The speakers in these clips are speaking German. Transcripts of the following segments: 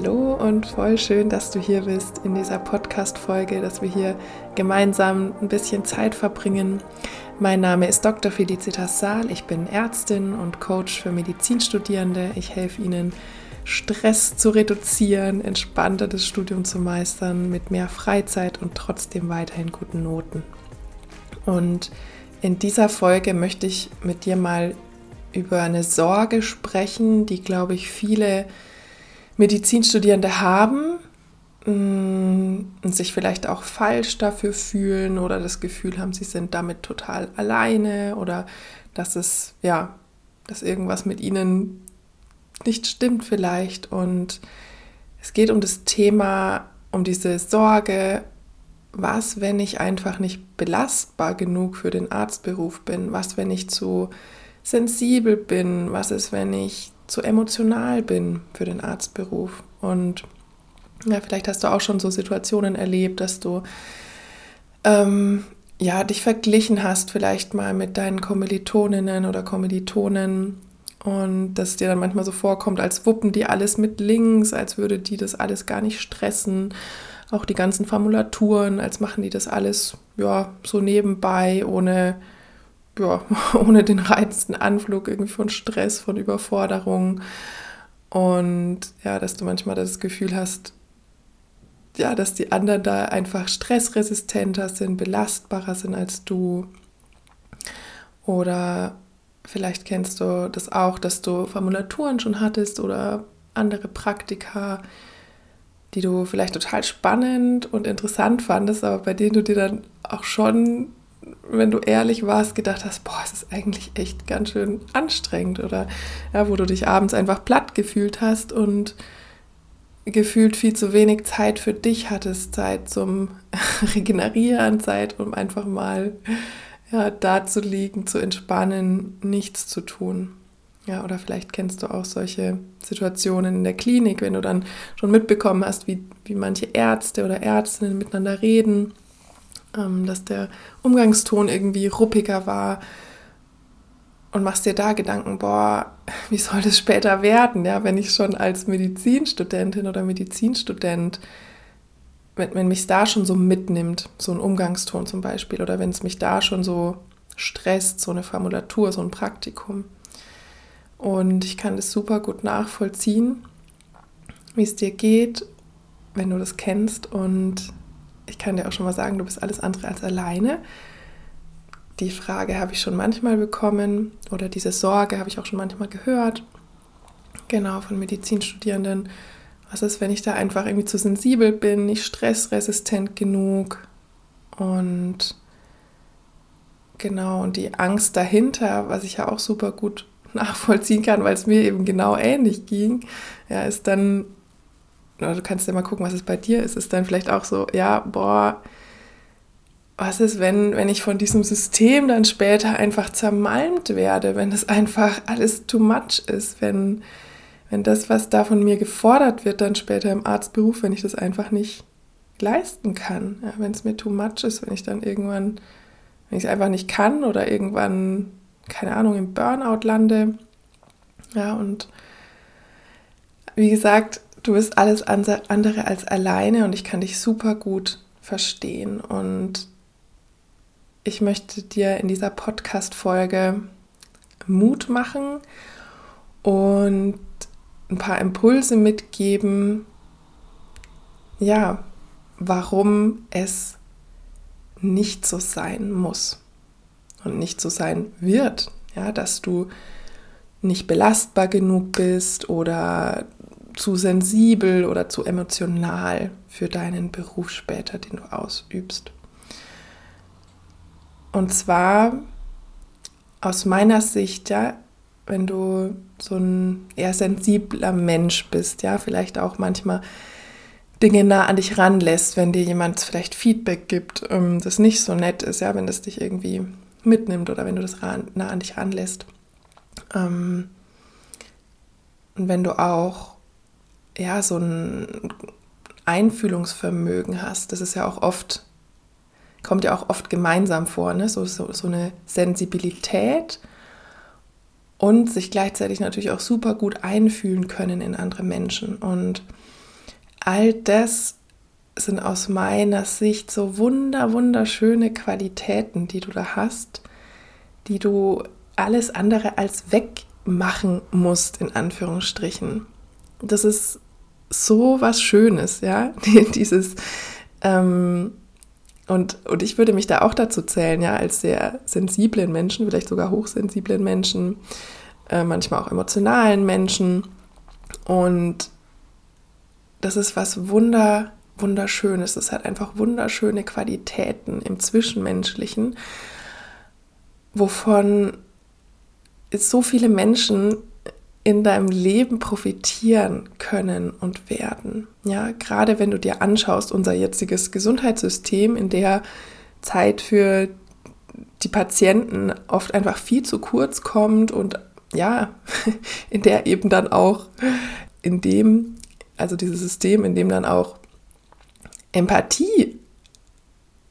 Hallo und voll schön, dass du hier bist in dieser Podcast-Folge, dass wir hier gemeinsam ein bisschen Zeit verbringen. Mein Name ist Dr. Felicitas Saal. Ich bin Ärztin und Coach für Medizinstudierende. Ich helfe ihnen, Stress zu reduzieren, entspannter das Studium zu meistern, mit mehr Freizeit und trotzdem weiterhin guten Noten. Und in dieser Folge möchte ich mit dir mal über eine Sorge sprechen, die, glaube ich, viele Medizinstudierende haben mm, und sich vielleicht auch falsch dafür fühlen oder das Gefühl haben, sie sind damit total alleine oder dass es, ja, dass irgendwas mit ihnen nicht stimmt vielleicht. Und es geht um das Thema, um diese Sorge, was, wenn ich einfach nicht belastbar genug für den Arztberuf bin? Was, wenn ich zu sensibel bin? Was ist, wenn ich zu emotional bin für den Arztberuf. Und ja, vielleicht hast du auch schon so Situationen erlebt, dass du ähm, ja, dich verglichen hast, vielleicht mal mit deinen Kommilitoninnen oder Kommilitonen und dass dir dann manchmal so vorkommt, als wuppen die alles mit links, als würde die das alles gar nicht stressen. Auch die ganzen Formulaturen, als machen die das alles ja so nebenbei, ohne ja, ohne den reizenden Anflug irgendwie von Stress, von Überforderung. Und ja, dass du manchmal das Gefühl hast, ja, dass die anderen da einfach stressresistenter sind, belastbarer sind als du. Oder vielleicht kennst du das auch, dass du Formulaturen schon hattest oder andere Praktika, die du vielleicht total spannend und interessant fandest, aber bei denen du dir dann auch schon wenn du ehrlich warst, gedacht hast, boah, es ist eigentlich echt ganz schön anstrengend oder ja, wo du dich abends einfach platt gefühlt hast und gefühlt viel zu wenig Zeit für dich hattest, Zeit zum Regenerieren, Zeit, um einfach mal ja, da zu liegen, zu entspannen, nichts zu tun. Ja, oder vielleicht kennst du auch solche Situationen in der Klinik, wenn du dann schon mitbekommen hast, wie, wie manche Ärzte oder Ärztinnen miteinander reden ähm, dass der Umgangston irgendwie ruppiger war. Und machst dir da Gedanken, boah, wie soll das später werden, ja, wenn ich schon als Medizinstudentin oder Medizinstudent, wenn, wenn mich da schon so mitnimmt, so ein Umgangston zum Beispiel, oder wenn es mich da schon so stresst, so eine Formulatur, so ein Praktikum. Und ich kann das super gut nachvollziehen, wie es dir geht, wenn du das kennst. Und ich kann dir auch schon mal sagen, du bist alles andere als alleine. Die Frage habe ich schon manchmal bekommen oder diese Sorge habe ich auch schon manchmal gehört. Genau, von Medizinstudierenden. Was ist, wenn ich da einfach irgendwie zu sensibel bin, nicht stressresistent genug? Und genau, und die Angst dahinter, was ich ja auch super gut nachvollziehen kann, weil es mir eben genau ähnlich ging, ja, ist dann oder du kannst ja mal gucken, was es bei dir ist, ist dann vielleicht auch so, ja, boah, was ist, wenn, wenn ich von diesem System dann später einfach zermalmt werde, wenn das einfach alles too much ist, wenn, wenn das, was da von mir gefordert wird, dann später im Arztberuf, wenn ich das einfach nicht leisten kann, ja, wenn es mir too much ist, wenn ich dann irgendwann, wenn ich es einfach nicht kann oder irgendwann, keine Ahnung, im Burnout lande, ja, und wie gesagt, du bist alles andere als alleine und ich kann dich super gut verstehen. Und ich möchte dir in dieser Podcast-Folge Mut machen und ein paar Impulse mitgeben, ja, warum es nicht so sein muss und nicht so sein wird, ja, dass du nicht belastbar genug bist oder zu sensibel oder zu emotional für deinen Beruf später, den du ausübst. Und zwar aus meiner Sicht, ja, wenn du so ein eher sensibler Mensch bist, ja, vielleicht auch manchmal Dinge nah an dich ranlässt, wenn dir jemand vielleicht Feedback gibt, ähm, das nicht so nett ist, ja, wenn das dich irgendwie mitnimmt oder wenn du das nah an dich ranlässt. Ähm, und wenn du auch ja, so ein Einfühlungsvermögen hast. Das ist ja auch oft, kommt ja auch oft gemeinsam vor, ne? so, so, so eine Sensibilität und sich gleichzeitig natürlich auch super gut einfühlen können in andere Menschen. Und all das sind aus meiner Sicht so wunder, wunderschöne Qualitäten, die du da hast, die du alles andere als wegmachen musst, in Anführungsstrichen. Das ist so was Schönes, ja, dieses, ähm, und, und ich würde mich da auch dazu zählen, ja, als sehr sensiblen Menschen, vielleicht sogar hochsensiblen Menschen, äh, manchmal auch emotionalen Menschen. Und das ist was Wunder, Wunderschönes. Es hat einfach wunderschöne Qualitäten im Zwischenmenschlichen, wovon so viele Menschen in deinem Leben profitieren können und werden. Ja, gerade wenn du dir anschaust, unser jetziges Gesundheitssystem, in der Zeit für die Patienten oft einfach viel zu kurz kommt und ja, in der eben dann auch in dem, also dieses System, in dem dann auch Empathie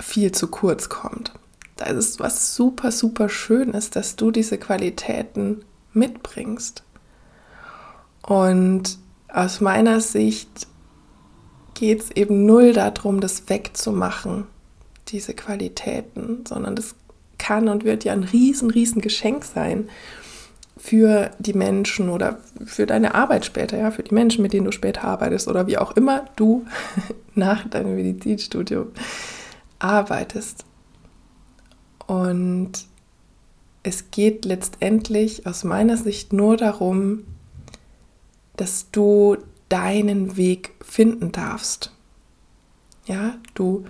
viel zu kurz kommt. Da ist es was super, super Schönes, dass du diese Qualitäten mitbringst. Und aus meiner Sicht geht es eben null darum, das wegzumachen, diese Qualitäten, sondern das kann und wird ja ein riesen, riesen Geschenk sein für die Menschen oder für deine Arbeit später, ja, für die Menschen, mit denen du später arbeitest oder wie auch immer du nach deinem Medizinstudium arbeitest. Und es geht letztendlich aus meiner Sicht nur darum, dass du deinen Weg finden darfst. Ja, du,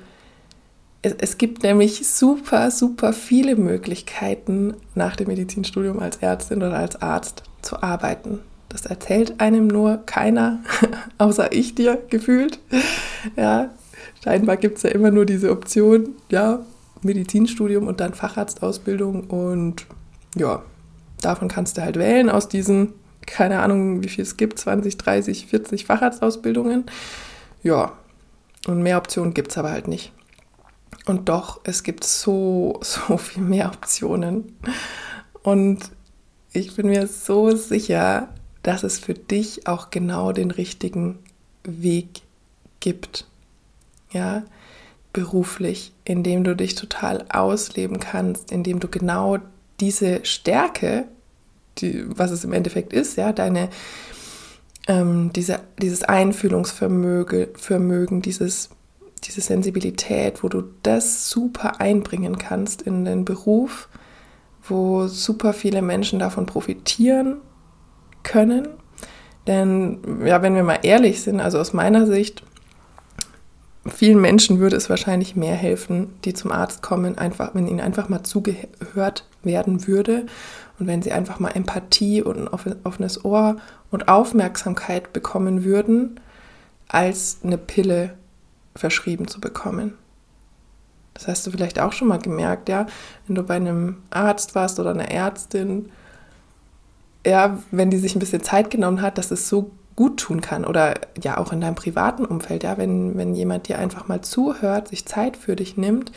es, gibt nämlich super, super viele Möglichkeiten, nach dem Medizinstudium als Ärztin oder als Arzt zu arbeiten. Das erzählt einem nur keiner, außer ich dir gefühlt. Ja, scheinbar gibt es ja immer nur diese Option, ja, Medizinstudium und dann Facharztausbildung und ja, davon kannst du halt wählen aus diesen keine Ahnung, wie viel es gibt, 20, 30, 40 Facharztausbildungen. Ja, und mehr Optionen gibt es aber halt nicht. Und doch, es gibt so, so viel mehr Optionen. Und ich bin mir so sicher, dass es für dich auch genau den richtigen Weg gibt. Ja, beruflich, in dem du dich total ausleben kannst, in dem du genau diese Stärke, die, was es im Endeffekt ist, ja, deine, ähm, diese, dieses Einfühlungsvermögen, Vermögen, dieses, diese Sensibilität, wo du das super einbringen kannst in den Beruf, wo super viele Menschen davon profitieren können. Denn, ja, wenn wir mal ehrlich sind, also aus meiner Sicht, vielen Menschen würde es wahrscheinlich mehr helfen, die zum Arzt kommen, einfach, wenn ihnen einfach mal zugehört werden würde und wenn sie einfach mal Empathie und ein offenes Ohr und Aufmerksamkeit bekommen würden, als eine Pille verschrieben zu bekommen. Das hast du vielleicht auch schon mal gemerkt, ja, wenn du bei einem Arzt warst oder einer Ärztin, ja, wenn die sich ein bisschen Zeit genommen hat, dass es so gut tun kann oder ja auch in deinem privaten Umfeld, ja, wenn, wenn jemand dir einfach mal zuhört, sich Zeit für dich nimmt,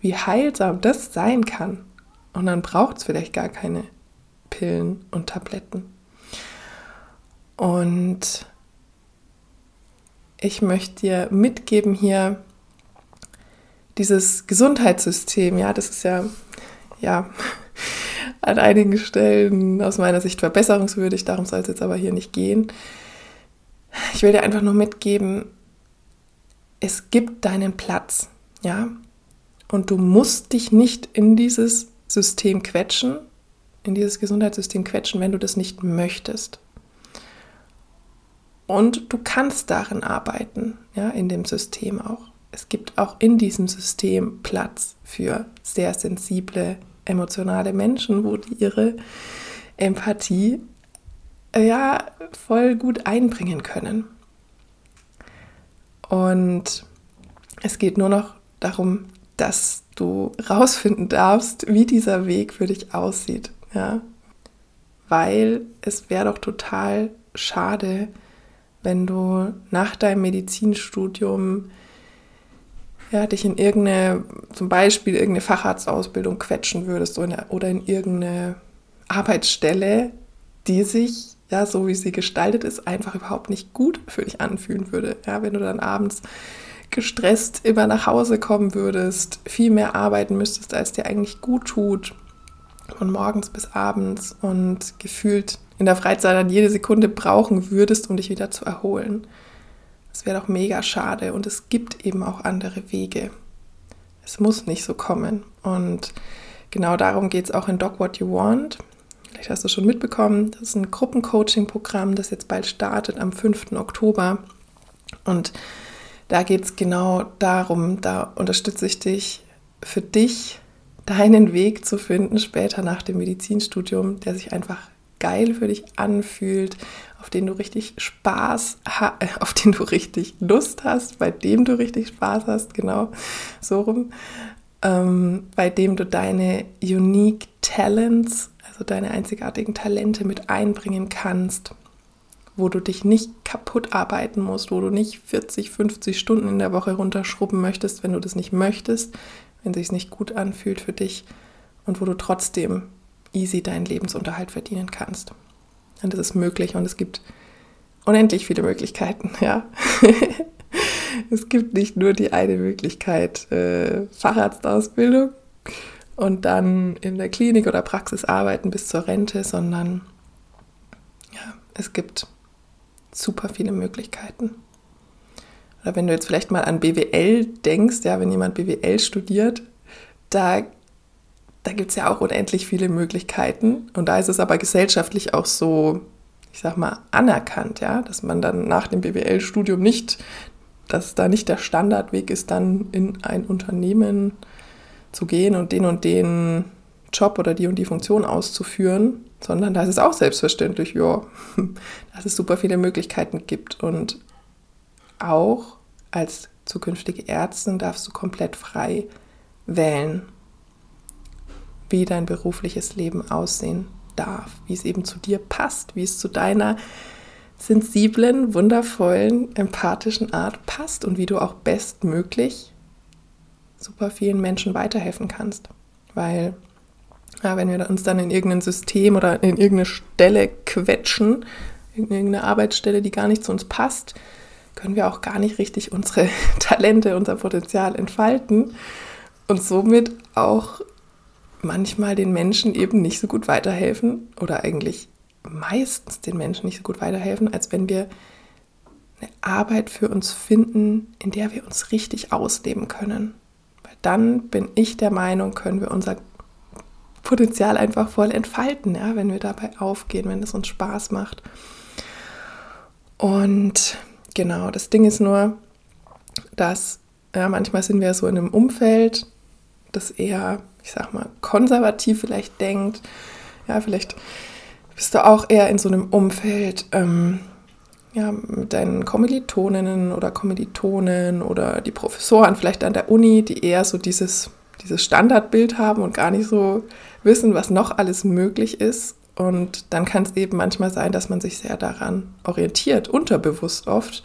wie heilsam das sein kann. Und dann braucht es vielleicht gar keine Pillen und Tabletten. Und ich möchte dir mitgeben hier dieses Gesundheitssystem, ja, das ist ja, ja, an einigen Stellen aus meiner Sicht verbesserungswürdig, darum soll es jetzt aber hier nicht gehen. Ich will dir einfach nur mitgeben, es gibt deinen Platz, ja, und du musst dich nicht in dieses System quetschen, in dieses Gesundheitssystem quetschen, wenn du das nicht möchtest. Und du kannst darin arbeiten, ja, in dem System auch. Es gibt auch in diesem System Platz für sehr sensible, emotionale Menschen, wo die ihre Empathie ja voll gut einbringen können. Und es geht nur noch darum, dass du rausfinden darfst, wie dieser Weg für dich aussieht ja, weil es wäre doch total schade, wenn du nach deinem Medizinstudium ja, dich in irgendeine, zum Beispiel irgendeine Facharztausbildung quetschen würdest oder in irgendeine Arbeitsstelle, die sich ja, so wie sie gestaltet ist, einfach überhaupt nicht gut für dich anfühlen würde. Ja, wenn du dann abends gestresst immer nach Hause kommen würdest, viel mehr arbeiten müsstest, als dir eigentlich gut tut, von morgens bis abends und gefühlt in der Freizeit dann jede Sekunde brauchen würdest, um dich wieder zu erholen. Das wäre doch mega schade und es gibt eben auch andere Wege. Es muss nicht so kommen und genau darum geht es auch in Dog What You Want. Vielleicht hast du schon mitbekommen, das ist ein Gruppencoaching-Programm, das jetzt bald startet am 5. Oktober. Und da geht es genau darum, da unterstütze ich dich, für dich deinen Weg zu finden, später nach dem Medizinstudium, der sich einfach geil für dich anfühlt, auf den du richtig Spaß, auf den du richtig Lust hast, bei dem du richtig Spaß hast, genau so rum, ähm, bei dem du deine unique Talents, deine einzigartigen Talente mit einbringen kannst, wo du dich nicht kaputt arbeiten musst, wo du nicht 40, 50 Stunden in der Woche runterschrubben möchtest, wenn du das nicht möchtest, wenn es sich nicht gut anfühlt für dich und wo du trotzdem easy deinen Lebensunterhalt verdienen kannst. Und das ist möglich und es gibt unendlich viele Möglichkeiten, ja. es gibt nicht nur die eine Möglichkeit, äh, Facharztausbildung und dann in der Klinik oder Praxis arbeiten bis zur Rente, sondern ja, es gibt super viele Möglichkeiten. Oder wenn du jetzt vielleicht mal an BWL denkst, ja, wenn jemand BWL studiert, da, da gibt es ja auch unendlich viele Möglichkeiten. Und da ist es aber gesellschaftlich auch so, ich sag mal, anerkannt, ja, dass man dann nach dem BWL-Studium nicht, dass da nicht der Standardweg ist, dann in ein Unternehmen zu gehen und den und den Job oder die und die Funktion auszuführen, sondern da ist es auch selbstverständlich, ja, dass es super viele Möglichkeiten gibt. Und auch als zukünftige Ärztin darfst du komplett frei wählen, wie dein berufliches Leben aussehen darf, wie es eben zu dir passt, wie es zu deiner sensiblen, wundervollen, empathischen Art passt und wie du auch bestmöglich super vielen Menschen weiterhelfen kannst. Weil ja, wenn wir uns dann in irgendein System oder in irgendeine Stelle quetschen, in irgendeine Arbeitsstelle, die gar nicht zu uns passt, können wir auch gar nicht richtig unsere Talente, unser Potenzial entfalten und somit auch manchmal den Menschen eben nicht so gut weiterhelfen oder eigentlich meistens den Menschen nicht so gut weiterhelfen, als wenn wir eine Arbeit für uns finden, in der wir uns richtig ausleben können. Dann bin ich der Meinung, können wir unser Potenzial einfach voll entfalten, ja, wenn wir dabei aufgehen, wenn es uns Spaß macht. Und genau, das Ding ist nur, dass ja, manchmal sind wir so in einem Umfeld, das eher, ich sag mal, konservativ vielleicht denkt. Ja, vielleicht bist du auch eher in so einem Umfeld, ähm, ja, mit deinen Kommilitoninnen oder Kommilitonen oder die Professoren vielleicht an der Uni, die eher so dieses, dieses Standardbild haben und gar nicht so wissen, was noch alles möglich ist. Und dann kann es eben manchmal sein, dass man sich sehr daran orientiert, unterbewusst oft,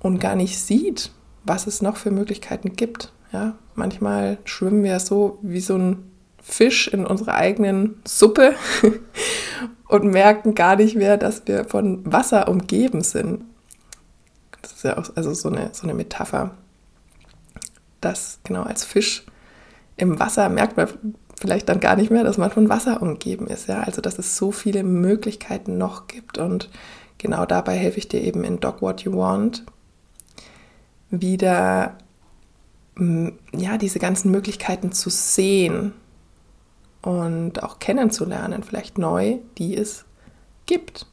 und gar nicht sieht, was es noch für Möglichkeiten gibt. Ja, manchmal schwimmen wir so wie so ein Fisch in unserer eigenen Suppe und merken gar nicht mehr, dass wir von Wasser umgeben sind. Das ist ja auch also so eine, so eine Metapher, dass genau als Fisch im Wasser merkt man vielleicht dann gar nicht mehr, dass man von Wasser umgeben ist. Ja? Also dass es so viele Möglichkeiten noch gibt. Und genau dabei helfe ich dir eben in Dog What You Want wieder ja, diese ganzen Möglichkeiten zu sehen und auch kennenzulernen, vielleicht neu, die es gibt.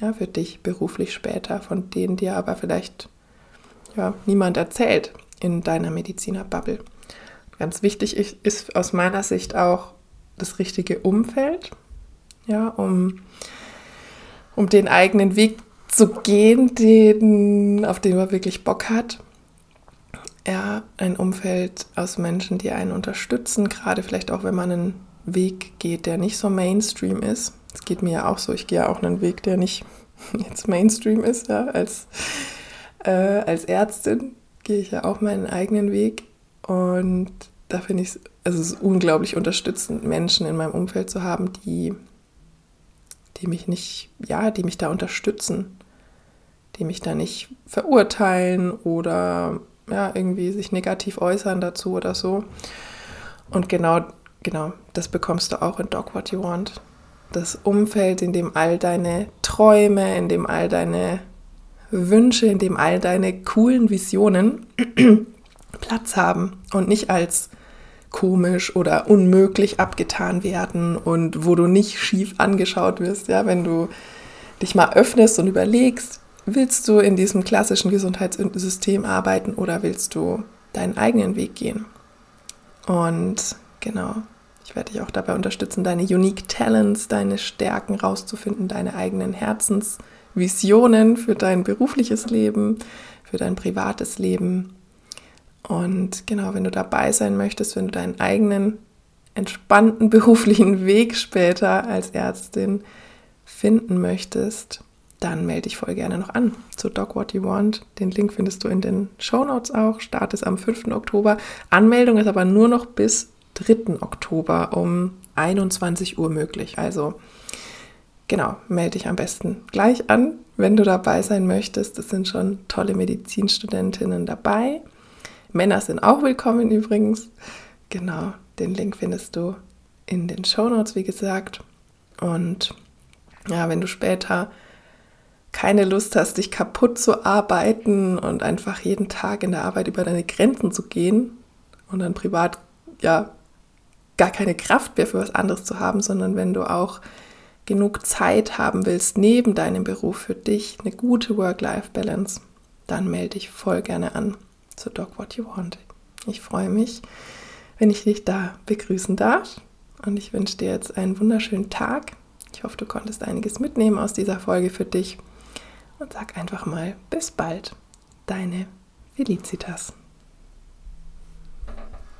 Ja, für dich beruflich später, von denen dir aber vielleicht ja, niemand erzählt in deiner Medizinerbubble. Ganz wichtig ist aus meiner Sicht auch das richtige Umfeld, ja, um, um den eigenen Weg zu gehen, den, auf den man wirklich Bock hat. Ja, ein Umfeld aus Menschen, die einen unterstützen, gerade vielleicht auch, wenn man einen Weg geht, der nicht so Mainstream ist. Es geht mir ja auch so, ich gehe ja auch einen Weg, der nicht jetzt Mainstream ist, ja, als, äh, als Ärztin gehe ich ja auch meinen eigenen Weg und da finde ich also es ist unglaublich unterstützend, Menschen in meinem Umfeld zu haben, die, die mich nicht, ja, die mich da unterstützen, die mich da nicht verurteilen oder ja, irgendwie sich negativ äußern dazu oder so. Und genau, genau, das bekommst du auch in Dog What You Want. Das Umfeld, in dem all deine Träume, in dem all deine Wünsche, in dem all deine coolen Visionen Platz haben und nicht als komisch oder unmöglich abgetan werden und wo du nicht schief angeschaut wirst, ja, wenn du dich mal öffnest und überlegst, willst du in diesem klassischen Gesundheitssystem arbeiten oder willst du deinen eigenen Weg gehen? Und genau, ich werde dich auch dabei unterstützen, deine Unique Talents, deine Stärken rauszufinden, deine eigenen Herzensvisionen für dein berufliches Leben, für dein privates Leben und genau, wenn du dabei sein möchtest, wenn du deinen eigenen entspannten beruflichen Weg später als Ärztin finden möchtest, dann melde dich voll gerne noch an zu Doc What You Want. Den Link findest du in den Show Notes auch. Start ist am 5. Oktober. Anmeldung ist aber nur noch bis 3. Oktober um 21 Uhr möglich. Also genau, melde dich am besten gleich an, wenn du dabei sein möchtest. Es sind schon tolle Medizinstudentinnen dabei. Männer sind auch willkommen übrigens. Genau, den Link findest du in den Show Notes, wie gesagt. Und ja, wenn du später keine Lust hast, dich kaputt zu arbeiten und einfach jeden Tag in der Arbeit über deine Grenzen zu gehen und dann privat ja gar keine Kraft mehr für was anderes zu haben, sondern wenn du auch genug Zeit haben willst neben deinem Beruf für dich, eine gute Work-Life-Balance, dann melde dich voll gerne an zu Dog What You Want. Ich freue mich, wenn ich dich da begrüßen darf und ich wünsche dir jetzt einen wunderschönen Tag. Ich hoffe, du konntest einiges mitnehmen aus dieser Folge für dich und sag einfach mal bis bald, deine Felicitas.